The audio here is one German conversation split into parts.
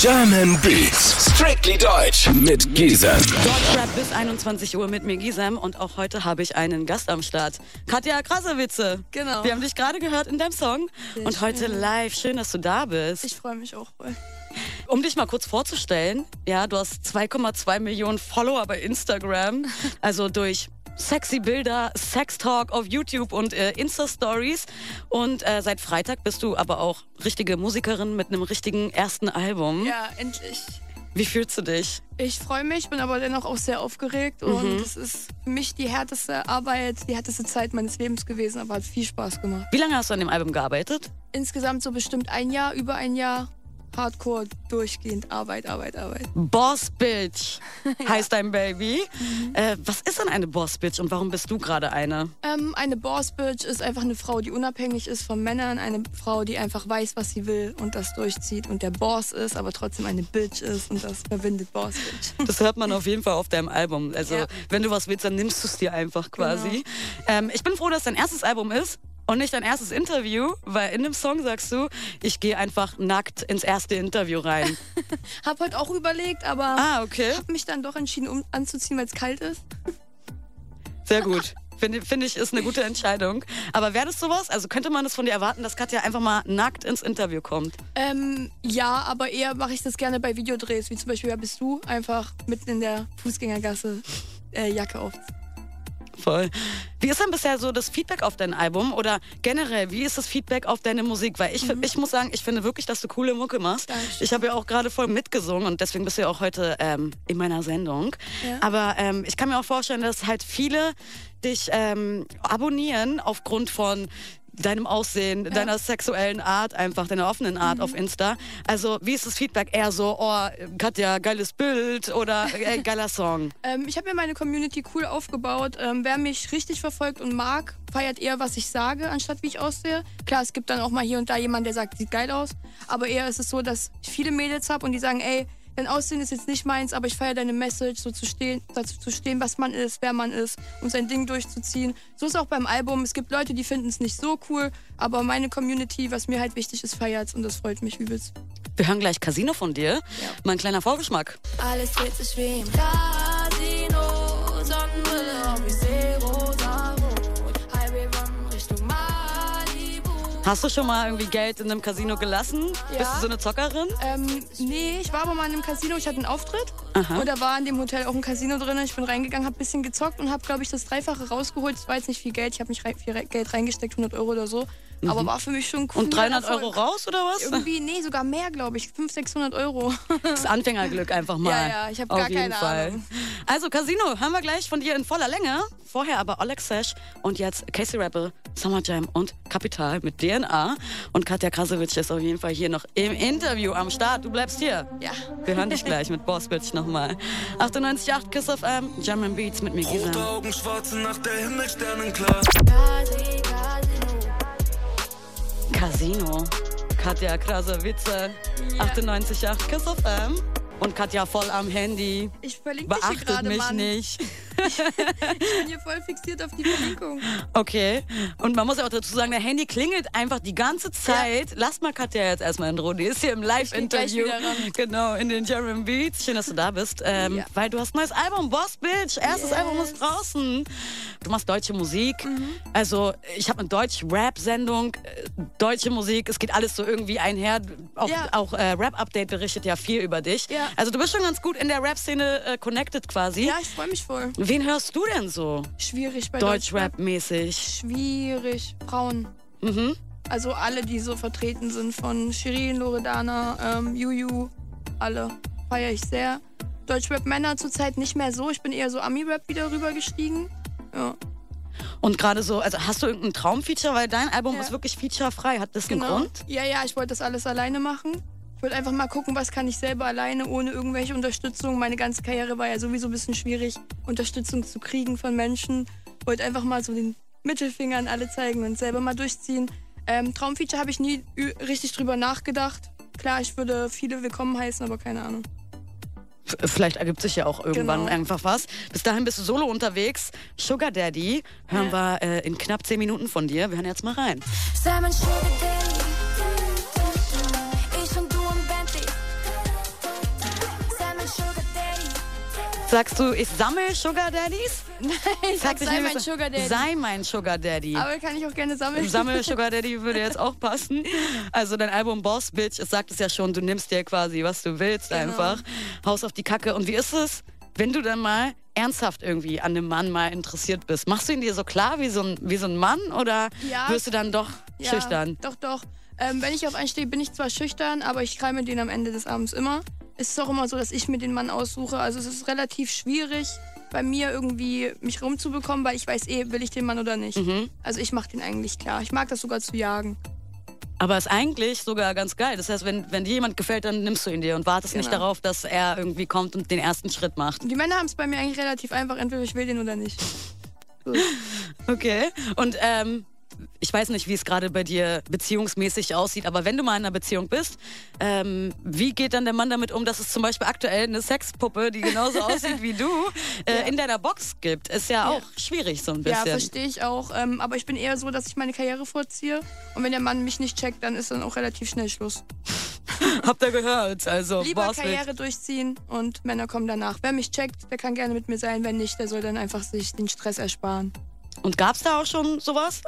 German Beats, strictly deutsch mit Gisem. Deutschrap bis 21 Uhr mit mir Gisem und auch heute habe ich einen Gast am Start. Katja Krasowitze. Genau. Wir haben dich gerade gehört in deinem Song Sehr und heute schön. live. Schön, dass du da bist. Ich freue mich auch voll. Um dich mal kurz vorzustellen, ja, du hast 2,2 Millionen Follower bei Instagram, also durch sexy Bilder, Sextalk auf YouTube und äh, Insta-Stories. Und äh, seit Freitag bist du aber auch richtige Musikerin mit einem richtigen ersten Album. Ja, endlich. Wie fühlst du dich? Ich freue mich, bin aber dennoch auch sehr aufgeregt Mhm. und es ist für mich die härteste Arbeit, die härteste Zeit meines Lebens gewesen, aber hat viel Spaß gemacht. Wie lange hast du an dem Album gearbeitet? Insgesamt so bestimmt ein Jahr, über ein Jahr. Hardcore, durchgehend Arbeit, Arbeit, Arbeit. Boss Bitch heißt dein Baby. Äh, was ist denn eine Boss Bitch und warum bist du gerade eine? Ähm, eine Boss Bitch ist einfach eine Frau, die unabhängig ist von Männern, eine Frau, die einfach weiß, was sie will und das durchzieht und der Boss ist, aber trotzdem eine Bitch ist und das verbindet Boss Bitch. Das hört man auf jeden Fall auf deinem Album. Also, Ja. wenn du was willst, dann nimmst du es dir einfach quasi. Ähm, ich bin froh, dass dein erstes Album ist. Und nicht dein erstes Interview, weil in dem Song sagst du, ich gehe einfach nackt ins erste Interview rein. Hab heute auch überlegt, aber ah, okay. hab mich dann doch entschieden, um anzuziehen, weil es kalt ist. Sehr gut. Finde finde ich, ist eine gute Entscheidung. Aber wäre das sowas? Also könnte man es von dir erwarten, dass Katja einfach mal nackt ins Interview kommt? Ähm, ja, aber eher mache ich das gerne bei Videodrehs, wie zum Beispiel, wer bist du? Einfach mitten in der Fußgängergasse äh, Jacke auf. Voll. Wie ist denn bisher so das Feedback auf dein Album oder generell, wie ist das Feedback auf deine Musik? Weil ich, ich muss sagen, ich finde wirklich, dass du coole Mucke machst. Dankeschön. Ich habe ja auch gerade voll mitgesungen und deswegen bist du ja auch heute ähm, in meiner Sendung. Ja. Aber ähm, ich kann mir auch vorstellen, dass halt viele dich ähm, abonnieren aufgrund von deinem Aussehen, deiner sexuellen Art, einfach deiner offenen Art Mhm. auf Insta. Also wie ist das Feedback? Eher so, oh, Katja, geiles Bild oder äh, geiler Song? Ähm, ich habe mir meine Community cool aufgebaut. Ähm, wer mich richtig verfolgt und mag, feiert eher, was ich sage, anstatt wie ich aussehe. Klar, es gibt dann auch mal hier und da jemanden, der sagt, sieht geil aus. Aber eher ist es so, dass ich viele Mädels habe und die sagen, ey, dein Aussehen ist jetzt nicht meins, aber ich feiere deine Message, so zu stehen, dazu zu stehen, was man ist, wer man ist und sein Ding durchzuziehen. So ist auch beim Album. Es gibt Leute, die finden es nicht so cool, aber meine Community, was mir halt wichtig ist, feiert und das freut mich übelst. Wir hören gleich Casino von dir. Mal ein kleiner Vorgeschmack. Alles dreht sich wie im. Hast du schon mal irgendwie Geld in einem Casino gelassen? Ja. Bist du so eine Zockerin? Ähm, nee, ich war aber mal in einem Casino, ich hatte einen Auftritt. Aha. Und da war in dem Hotel auch ein Casino drin. Ich bin reingegangen, habe ein bisschen gezockt und habe, glaube ich, das Dreifache rausgeholt. Das war jetzt nicht viel Geld. Ich habe nicht viel Geld reingesteckt, 100 Euro oder so. Aber war für mich schon cool. Mhm. Und 300 Erfolg. Euro raus oder was? Irgendwie, nee, sogar mehr, glaube ich. 500, 600 Euro. Das Anfängerglück einfach mal. Ja, ja, ich hab Auf gar jeden keine Fall. Ahnung. Also Casino haben wir gleich von dir in voller Länge. Vorher aber Oleg Sesh und jetzt Casey Rebel, Summer Jam und Kapital mit DNA. Und Katja Krasowitsch ist auf jeden Fall hier noch im Interview am Start. Du bleibst hier. ja. Wir hören dich gleich mit Boss Bitch nochmal. 98,8 Kiss of M, German Beats mit mir Rote Gisem. Augen, schwarze Nacht, der Himmel sternenklar. Kasi, Casino. Casino. Katja Krasowitze, 98,8 Kiss of M. Und Katja voll am Handy. Ich verlinke dich Beachtet gerade, mich Mann. nicht. Ich bin hier voll fixiert auf die Verlinkung. Okay. Und man muss ja auch dazu sagen, der Handy klingelt einfach die ganze Zeit. Lass mal Katja jetzt erstmal in Ruhe. Die ist hier im Live-Interview. Genau, in den German Beats. Schön, dass du da bist. Ähm, Ja. Weil du hast ein neues Album, Boss Bitch. Erstes Yes. Album ist draußen. Du machst deutsche Musik. Mhm. Also, ich habe eine Deutsch-Rap-Sendung. äh, Deutsche Musik. Es geht alles so irgendwie einher. Auch, Ja. auch äh, Rap-Update berichtet ja viel über dich. Ja. Also, du bist schon ganz gut in der Rap-Szene äh, connected quasi. Ja, ich freue mich voll. Wen hörst du denn so? Schwierig bei Deutschrap. Deutsch-Rap-mäßig. Schwierig. Frauen. Mhm. Also alle, die so vertreten sind, von Shirin, Loredana, ähm, Juju, alle. Feiere ich sehr. Deutschrap-Männer zurzeit nicht mehr so. Ich bin eher so Ami-Rap wieder rübergestiegen. Ja, Und gerade so, also hast du irgendein Traumfeature, weil dein Album Ja. ist wirklich featurefrei. Hat das einen genau. Grund? Ja, ja, ich wollte das alles alleine machen. Ich wollte einfach mal gucken, was kann ich selber alleine, ohne irgendwelche Unterstützung. Meine ganze Karriere war ja sowieso ein bisschen schwierig, Unterstützung zu kriegen von Menschen. Wollte einfach mal so den Mittelfinger an alle zeigen und selber mal durchziehen. Ähm, Traumfeature habe ich nie richtig drüber nachgedacht. Klar, ich würde viele willkommen heißen, aber keine Ahnung. Vielleicht ergibt sich ja auch irgendwann Genau. einfach was. Bis dahin bist du solo unterwegs. Sugar Daddy hören wir äh, in knapp zehn Minuten von dir. Wir hören jetzt mal rein. Sei mein Sugar Daddy. Sagst du, ich sammle Sugar Daddies? Ich sag, sei mein so- Sugar Daddy. Sei mein Sugar Daddy. Aber kann ich auch gerne sammeln. Sammel Sugar Daddy würde jetzt auch passen. Also dein Album Boss Bitch, es sagt es ja schon, du nimmst dir quasi, was du willst Genau. einfach. Haus auf die Kacke. Und wie ist es, wenn du dann mal ernsthaft irgendwie an einem Mann mal interessiert bist? Machst du ihn dir so klar wie so ein, wie so ein Mann oder Ja. wirst du dann doch Ja, schüchtern? Doch, doch. Ähm, wenn ich auf einen stehe, bin ich zwar schüchtern, aber ich kreime den am Ende des Abends immer. Es ist auch immer so, dass ich mir den Mann aussuche. Also es ist relativ schwierig, bei mir irgendwie mich rumzubekommen, weil ich weiß eh, will ich den Mann oder nicht. Mhm. Also ich mache den eigentlich klar. Ich mag das sogar zu jagen. Aber ist eigentlich sogar ganz geil. Das heißt, wenn, wenn dir jemand gefällt, dann nimmst du ihn dir und wartest nicht Genau. darauf, dass er irgendwie kommt und den ersten Schritt macht. Die Männer haben es bei mir eigentlich relativ einfach. Entweder ich will den oder nicht. Okay. Und ähm, ich weiß nicht, wie es gerade bei dir beziehungsmäßig aussieht, aber wenn du mal in einer Beziehung bist, ähm, wie geht dann der Mann damit um, dass es zum Beispiel aktuell eine Sexpuppe, die genauso aussieht wie du, äh, in deiner Box gibt? Ist ja auch schwierig so ein Ja, bisschen. verstehe ich auch. Ähm, aber ich bin eher so, dass ich meine Karriere vorziehe. Und wenn der Mann mich nicht checkt, dann ist dann auch relativ schnell Schluss. Habt ihr gehört? Also, Lieber Boss Bitch. Karriere durchziehen und Männer kommen danach. Wer mich checkt, der kann gerne mit mir sein. Wenn nicht, der soll dann einfach sich den Stress ersparen. Und gab's da auch schon sowas?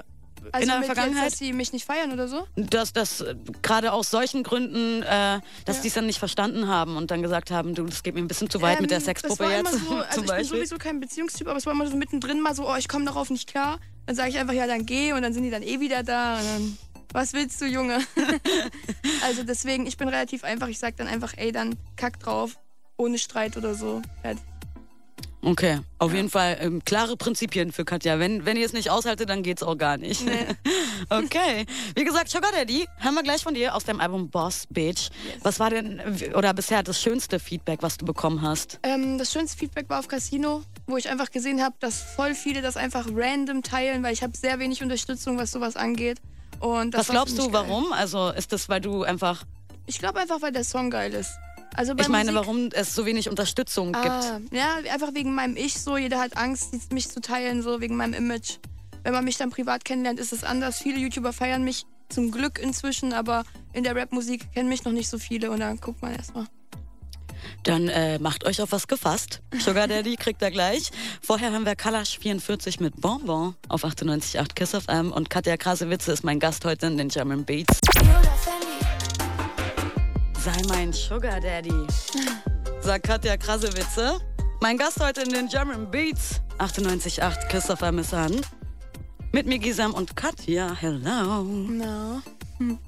Also in der mit Vergangenheit? Jetzt, dass sie mich nicht feiern oder so? dass das äh, gerade aus solchen Gründen, äh, dass Ja. die es dann nicht verstanden haben und dann gesagt haben, du, das geht mir ein bisschen zu weit mit der Ähm, Sexpuppe das war jetzt. Immer so, also ich bin sowieso kein Beziehungstyp, aber es war immer so mittendrin mal so, oh, ich komme darauf nicht klar. Dann sage ich einfach, ja, dann geh und dann sind die dann eh wieder da. Und dann, was willst du, Junge? also deswegen, ich bin relativ einfach. Ich sag dann einfach, ey, dann kack drauf. Ohne Streit oder so. Fertig. Okay, auf jeden Fall ähm, klare Prinzipien für Katja. Wenn, wenn ihr es nicht aushaltet, dann geht's auch gar nicht. okay. Wie gesagt, Sugar Daddy, hören wir gleich von dir aus deinem Album Boss Bitch. Was war denn, oder bisher das schönste Feedback, was du bekommen hast? Ähm, das schönste Feedback war auf Casino, wo ich einfach gesehen habe, dass voll viele das einfach random teilen, weil ich habe sehr wenig Unterstützung, was sowas angeht. Und das Was glaubst du, geil. warum? Also ist das, weil du einfach, Ich glaube einfach, weil der Song geil ist. Also ich meine, Musik, warum es so wenig Unterstützung gibt? Ah, ja, einfach wegen meinem Ich so. Jeder hat Angst, mich zu teilen, so wegen meinem Image. Wenn man mich dann privat kennenlernt, ist es anders. Viele YouTuber feiern mich zum Glück inzwischen, aber in der Rapmusik kennen mich noch nicht so viele und dann guckt man erstmal. Dann äh, macht euch auf was gefasst. Sugar Daddy kriegt er gleich. Vorher haben wir Kalash 44 mit Bonbon auf 98.8 Kiss of M und Katja Krasewitze ist mein Gast heute in den German Beats. Sei mein Sugar Daddy, sagt Katja Krasewitze. Mein Gast heute in den German Beats 98.8 Kiss of M ist an. Mit mir Gisam und Katja, hello. No.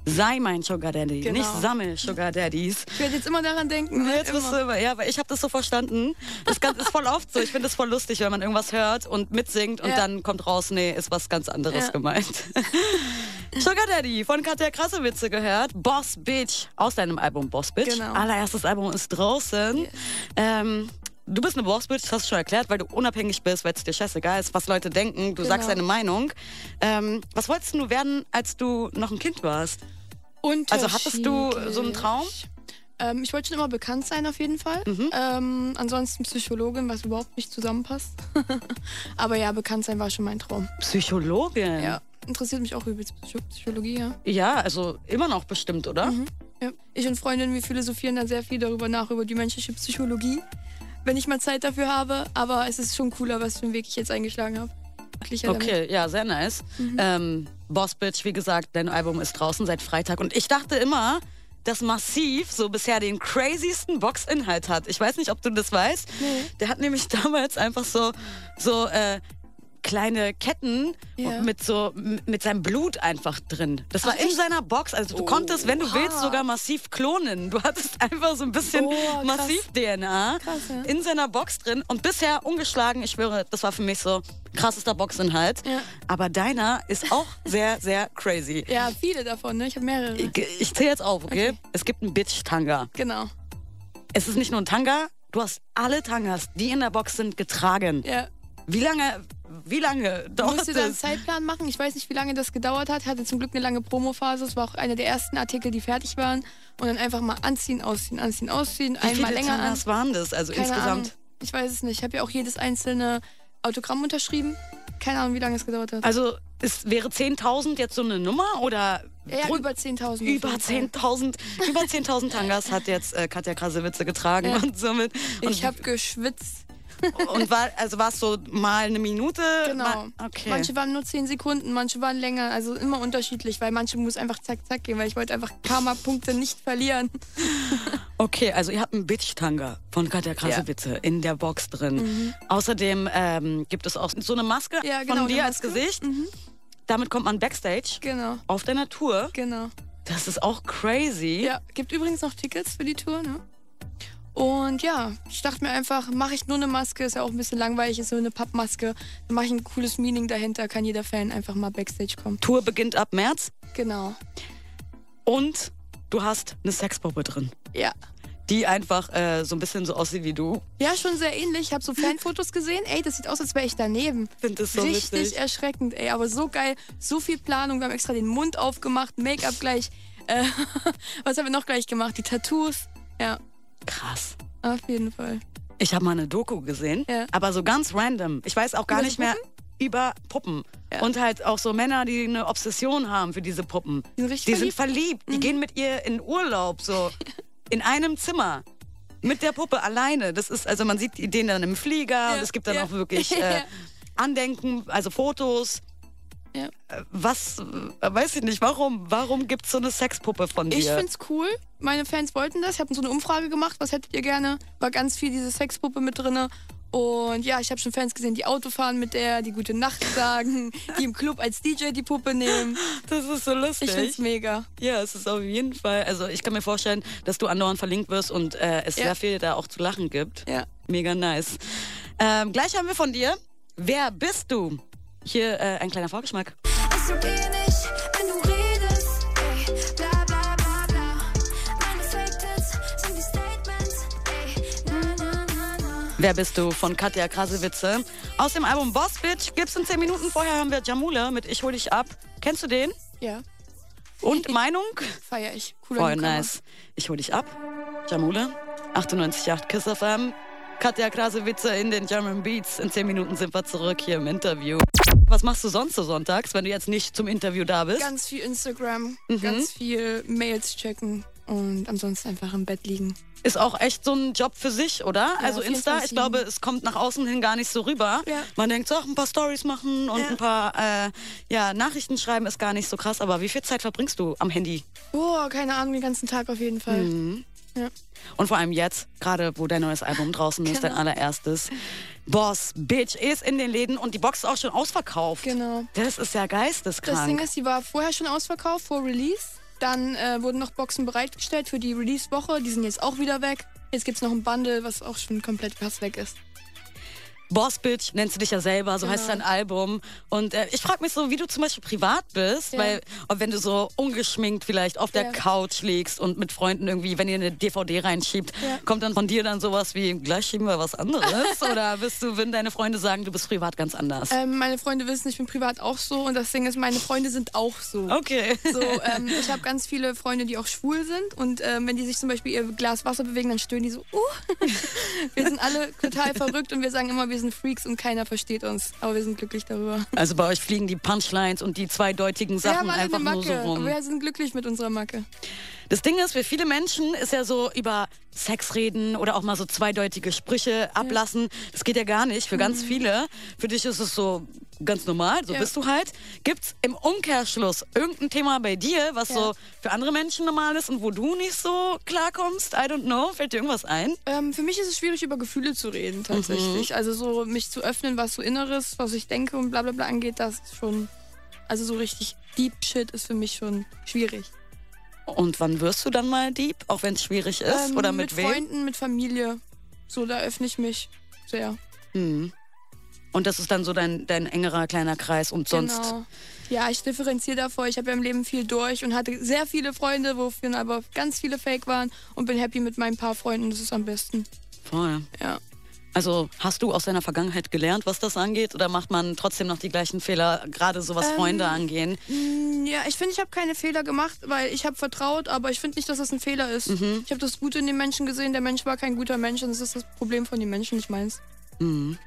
Sei mein Sugar Daddy, Genau. nicht sammel Sugar Daddies. Ich werde jetzt immer daran denken. ne? Jetzt bist du immer. immer, ja, weil ich habe das so verstanden. Das ganz- ist voll oft so. Ich finde es voll lustig, wenn man irgendwas hört und mitsingt und Ja. dann kommt raus, nee, ist was ganz anderes Ja. gemeint. Sugar Daddy von Katja Krassewitze gehört. Boss Bitch aus deinem Album Boss Bitch. Genau. Allererstes Album ist draußen. Ähm, du bist eine Boss Bitch, das hast du schon erklärt, weil du unabhängig bist, weil es dir scheißegal ist, was Leute denken. Du sagst Genau. deine Meinung. Ähm, was wolltest du werden, als du noch ein Kind warst? Also hattest du so einen Traum? Ähm, ich wollte schon immer bekannt sein, auf jeden Fall. Mhm. Ähm, ansonsten Psychologin, was überhaupt nicht zusammenpasst. Aber ja, bekannt sein war schon mein Traum. Psychologin. Ja, interessiert mich auch übelst Psycho Psychologie, ja. Ja, also immer noch bestimmt, oder? Mhm. ja. Ich und Freundinnen, wir philosophieren da sehr viel darüber nach, über die menschliche Psychologie, wenn ich mal Zeit dafür habe. Aber es ist schon cooler, was für einen Weg ich jetzt eingeschlagen habe. Okay, ja, sehr nice. Ähm, Boss Bitch, wie gesagt, dein Album ist draußen seit Freitag. Und ich dachte immer, dass Massiv so bisher den crazysten Boxinhalt hat. Ich weiß nicht, ob du das weißt. Der hat nämlich damals einfach so, so äh, kleine Ketten Ja. mit so mit seinem Blut einfach drin. Das war in seiner Box. Also du konntest, wenn du Oha. willst, sogar massiv klonen. Du hattest einfach so ein bisschen Oh, krass. massiv-DNA Krass, ja. in seiner Box drin und bisher ungeschlagen. Ich schwöre, das war für mich so krassester Boxinhalt. Ja. Aber deiner ist auch sehr, sehr crazy. Ja, viele davon, ne? Ich habe mehrere. Ich, ich zähle jetzt auf, okay? Okay. Es gibt einen Bitch-Tanga. Genau. Es ist nicht nur ein Tanga, du hast alle Tangas, die in der Box sind, getragen. Ja. Wie lange, wie lange dauert musste dann einen das? Zeitplan machen. Ich weiß nicht, wie lange das gedauert hat. Hatte zum Glück eine lange Promophase. Es war auch einer der ersten Artikel, die fertig waren. Und dann einfach mal anziehen, ausziehen, anziehen, ausziehen. Wie einmal länger an. Tangas waren das? Also Keine insgesamt. Ahnung. Ich weiß es nicht. Ich habe ja auch jedes einzelne Autogramm unterschrieben. Keine Ahnung, wie lange es gedauert hat. Also es wäre 10.000 jetzt so eine Nummer oder ja, über 10.000. auf über jeden Fall. 10.000 über 10.000 Tangas hat jetzt äh, Katja Krasewitze getragen Ja. und somit und Ich habe geschwitzt. Und war, also war es so mal eine Minute? Genau. Mal, okay. Manche waren nur 10 Sekunden, manche waren länger. Also immer unterschiedlich, weil manche muss einfach zack, zack gehen, weil ich wollte einfach Karma-Punkte nicht verlieren. Okay, also ihr habt einen Bitch-Tanga von Katja Krasowitze in der Box drin. Außerdem ähm, gibt es auch so eine Maske Mhm. Ja, genau, von dir als. Gesicht. Damit kommt man Backstage Genau, auf deiner Tour. genau. Das ist auch crazy. Ja, gibt übrigens noch Tickets für die Tour, ne? Und ja, ich dachte mir einfach, mache ich nur eine Maske, ist ja auch ein bisschen langweilig, ist so eine Pappmaske. Dann mache ich ein cooles Meaning dahinter, kann jeder Fan einfach mal Backstage kommen. Tour beginnt ab März Genau. und du hast eine Sexpuppe drin, Ja. die einfach äh, so ein bisschen so aussieht wie du. Ja, schon sehr ähnlich. Ich habe so Fanfotos gesehen. Ey, das sieht aus, als wäre ich daneben. Finde das so Richtig witzig. erschreckend, ey. Aber so geil. So viel Planung. Wir haben extra den Mund aufgemacht, Make-up gleich. Äh, was haben wir noch gleich gemacht? Die Tattoos. Ja, Krass. auf jeden Fall. Ich habe mal eine Doku gesehen, Ja. aber so ganz random. Ich weiß auch gar Über nicht mehr über Puppen. Ja. Und halt auch so Männer, die eine Obsession haben für diese Puppen. Die sind Die sind verliebt. Mhm. Die gehen mit ihr in Urlaub, so in einem Zimmer. Mit der Puppe alleine. Das ist, also man sieht die den dann im Flieger und es gibt dann ja. auch wirklich äh, Ja. Andenken, also Fotos. Ja. Was, äh, weiß ich nicht, warum? Warum gibt es so eine Sexpuppe von dir? Ich find's cool. Meine Fans wollten das. Ich habe so eine Umfrage gemacht. Was hättet ihr gerne? War ganz viel diese Sexpuppe mit drinne. Und ja, ich habe schon Fans gesehen, die Auto fahren mit der, die gute Nacht sagen, die im Club als DJ die Puppe nehmen. das ist so lustig. Ich find's mega. Ja, es ist auf jeden Fall. Also ich kann mir vorstellen, dass du andauernd verlinkt wirst und äh, es Ja. sehr viel da auch zu lachen gibt. Ja. Mega nice. Ähm, gleich haben wir von dir. Wer bist du? Hier äh, ein kleiner Vorgeschmack. Ist okay nicht, wenn du redest. Ey, bla bla bla bla. Meine Fake-Tits sind die Statements. Ey, na na na na. Wer bist du von Katja Krasewitze? Aus dem Album Boss Bitch gibt's in 10 Minuten. Vorher haben wir Jamula mit Ich hol dich ab. Kennst du den? Ja, Und Meinung? feier ich. Cooler Voll nice. Ich hol dich ab. Jamula, 98,8 Kiss FM. Katja Krasewitze in den German Beats. In 10 Minuten sind wir zurück hier im Interview. Was machst du sonst so sonntags, wenn du jetzt nicht zum Interview da bist? Ganz viel Instagram, Mhm. ganz viel Mails checken und ansonsten einfach im Bett liegen. Ist auch echt so ein Job für sich, oder? also Insta, 24/7. ich glaube, es kommt nach außen hin gar nicht so rüber. Ja. Man denkt so, ach, ein paar Stories machen und Ja. ein paar äh, ja, Nachrichten schreiben ist gar nicht so krass. Aber wie viel Zeit verbringst du am Handy? Oh, keine Ahnung, den ganzen Tag auf jeden Fall. Mhm. Ja. Und vor allem jetzt, gerade wo dein neues Album draußen ist, dein Genau. allererstes. Boss, Bitch ist in den Läden und die Box ist auch schon ausverkauft. Genau. Das ist ja geisteskrank. Das Ding ist, die war vorher schon ausverkauft, vor Release. Dann äh, wurden noch Boxen bereitgestellt für die Release-Woche. Die sind jetzt auch wieder weg. Jetzt gibt's noch ein Bundle, was auch schon komplett fast weg ist. Boss Bitch nennst du dich ja selber, so heißt Genau. dein Album. Und äh, ich frage mich so, wie du zum Beispiel privat bist, Ja. weil ob wenn du so ungeschminkt vielleicht auf der Ja. Couch liegst und mit Freunden irgendwie, wenn ihr eine DVD reinschiebt, Ja. kommt dann von dir dann sowas wie, gleich schieben wir was anderes? Oder bist du, wenn deine Freunde sagen, du bist privat ganz anders? Ähm, meine Freunde wissen, ich bin privat auch so. Und das Ding ist, meine Freunde sind auch so. Okay. So, ähm, ich habe ganz viele Freunde, die auch schwul sind. Und ähm, wenn die sich zum Beispiel ihr Glas Wasser bewegen, dann stöhnen die so, uh. wir sind alle total verrückt und wir sagen immer, wir sind Freaks und keiner versteht uns. Aber wir sind glücklich darüber. Also bei euch fliegen die Punchlines und die zweideutigen Wir Sachen haben einfach eine nur so Macke. rum. wir sind glücklich mit unserer Macke. Das Ding ist, für viele Menschen ist ja so über Sex reden oder auch mal so zweideutige Sprüche ablassen. Das geht ja gar nicht. Für ganz viele. Für dich ist es so ganz normal, so Ja. bist du halt. Gibt's im Umkehrschluss irgendein Thema bei dir, was Ja. so für andere Menschen normal ist und wo du nicht so klarkommst? I don't know. Fällt dir irgendwas ein? Ähm, für mich ist es schwierig, über Gefühle zu reden, tatsächlich. Also so mich zu öffnen, was so Inneres, was ich denke und bla bla bla angeht, das ist schon. Also so richtig Deep Shit ist für mich schon schwierig. Und wann wirst du dann mal Dieb, auch wenn es schwierig ist? Ähm, oder mit, wem? Freunden, mit Familie. So, da öffne ich mich sehr. Mhm. Und das ist dann so dein, dein engerer kleiner Kreis und sonst. Genau. Ja, ich differenziere davor. Ich habe ja im Leben viel durch und hatte sehr viele Freunde, wofür aber ganz viele Fake waren und bin happy mit meinen paar Freunden. Das ist am besten. Voll. Ja. Also hast du aus deiner Vergangenheit gelernt, was das angeht? Oder macht man trotzdem noch die gleichen Fehler, gerade so was Ähm, Freunde angehen? Mm, Ja, ich finde, ich habe keine Fehler gemacht, weil ich habe vertraut, aber ich finde nicht, dass das ein Fehler ist. Mhm. Ich habe das Gute in den Menschen gesehen. Der Mensch war kein guter Mensch und das ist das Problem von den Menschen, nicht meins. Mhm.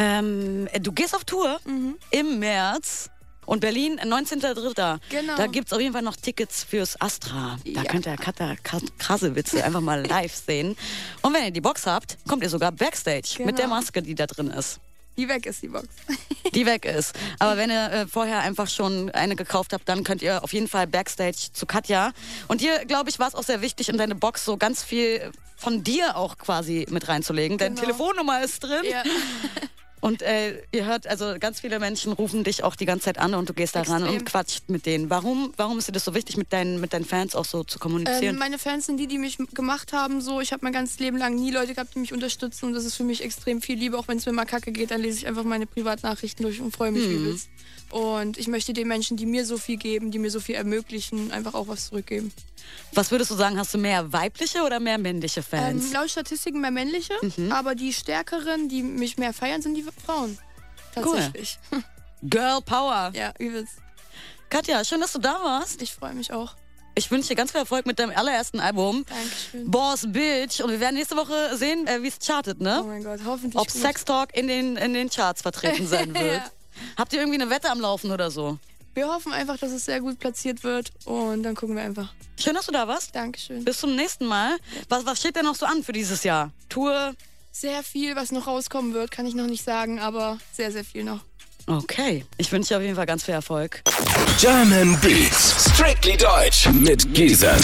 Ähm, du gehst auf Tour Mhm. im März Und Berlin, 19.03. Genau. Da gibt es auf jeden Fall noch Tickets fürs Astra. Da Ja. könnt ihr Katha Krasewitze einfach mal live sehen. Und wenn ihr die Box habt, kommt ihr sogar Backstage mit Genau. der Maske, die da drin ist. Die weg ist die Box. die weg ist. Aber wenn ihr äh, vorher einfach schon eine gekauft habt, dann könnt ihr auf jeden Fall Backstage zu Katja. Und dir, glaube ich, war es auch sehr wichtig, in deine Box so ganz viel von dir auch quasi mit reinzulegen. Deine Genau. Telefonnummer ist drin. ja. Und äh, ihr hört, also ganz viele Menschen rufen dich auch die ganze Zeit an und du gehst da ran und quatscht mit denen. Warum, warum ist dir das so wichtig, mit deinen, mit deinen Fans auch so zu kommunizieren? Ähm, meine Fans sind die, die mich gemacht haben. So, ich habe mein ganzes Leben lang nie Leute gehabt, die mich unterstützen. Und das ist für mich extrem viel Liebe. Auch wenn es mir mal kacke geht, dann lese ich einfach meine Privatnachrichten durch und freue mich übelst. Und ich möchte den Menschen, die mir so viel geben, die mir so viel ermöglichen, einfach auch was zurückgeben. Was würdest du sagen, hast du mehr weibliche oder mehr männliche Fans? Ähm, laut Statistiken mehr männliche, aber die stärkeren, die mich mehr feiern, sind die Frauen. Tatsächlich. Girl Power. Ja, übelst. Katja, schön, dass du da warst. Ich freue mich auch. Ich wünsche dir ganz viel Erfolg mit deinem allerersten Album. Dankeschön. Boss Bitch. Und wir werden nächste Woche sehen, äh, wie es chartet, Oh ne? mein Gott, hoffentlich. Ob. Sex Talk in den, in den Charts vertreten sein wird. Ja. Habt ihr irgendwie eine Wette am Laufen oder so? Wir hoffen einfach, dass es sehr gut platziert wird und dann gucken wir einfach. Schön, dass du da warst. Dankeschön. Bis zum nächsten Mal. Was, was steht denn noch so an für dieses Jahr? Tour? Sehr viel, was noch rauskommen wird, kann ich noch nicht sagen, aber sehr, sehr viel noch. Okay. Ich wünsche dir auf jeden Fall ganz viel Erfolg. German Beats. Strictly Deutsch mit Giesen.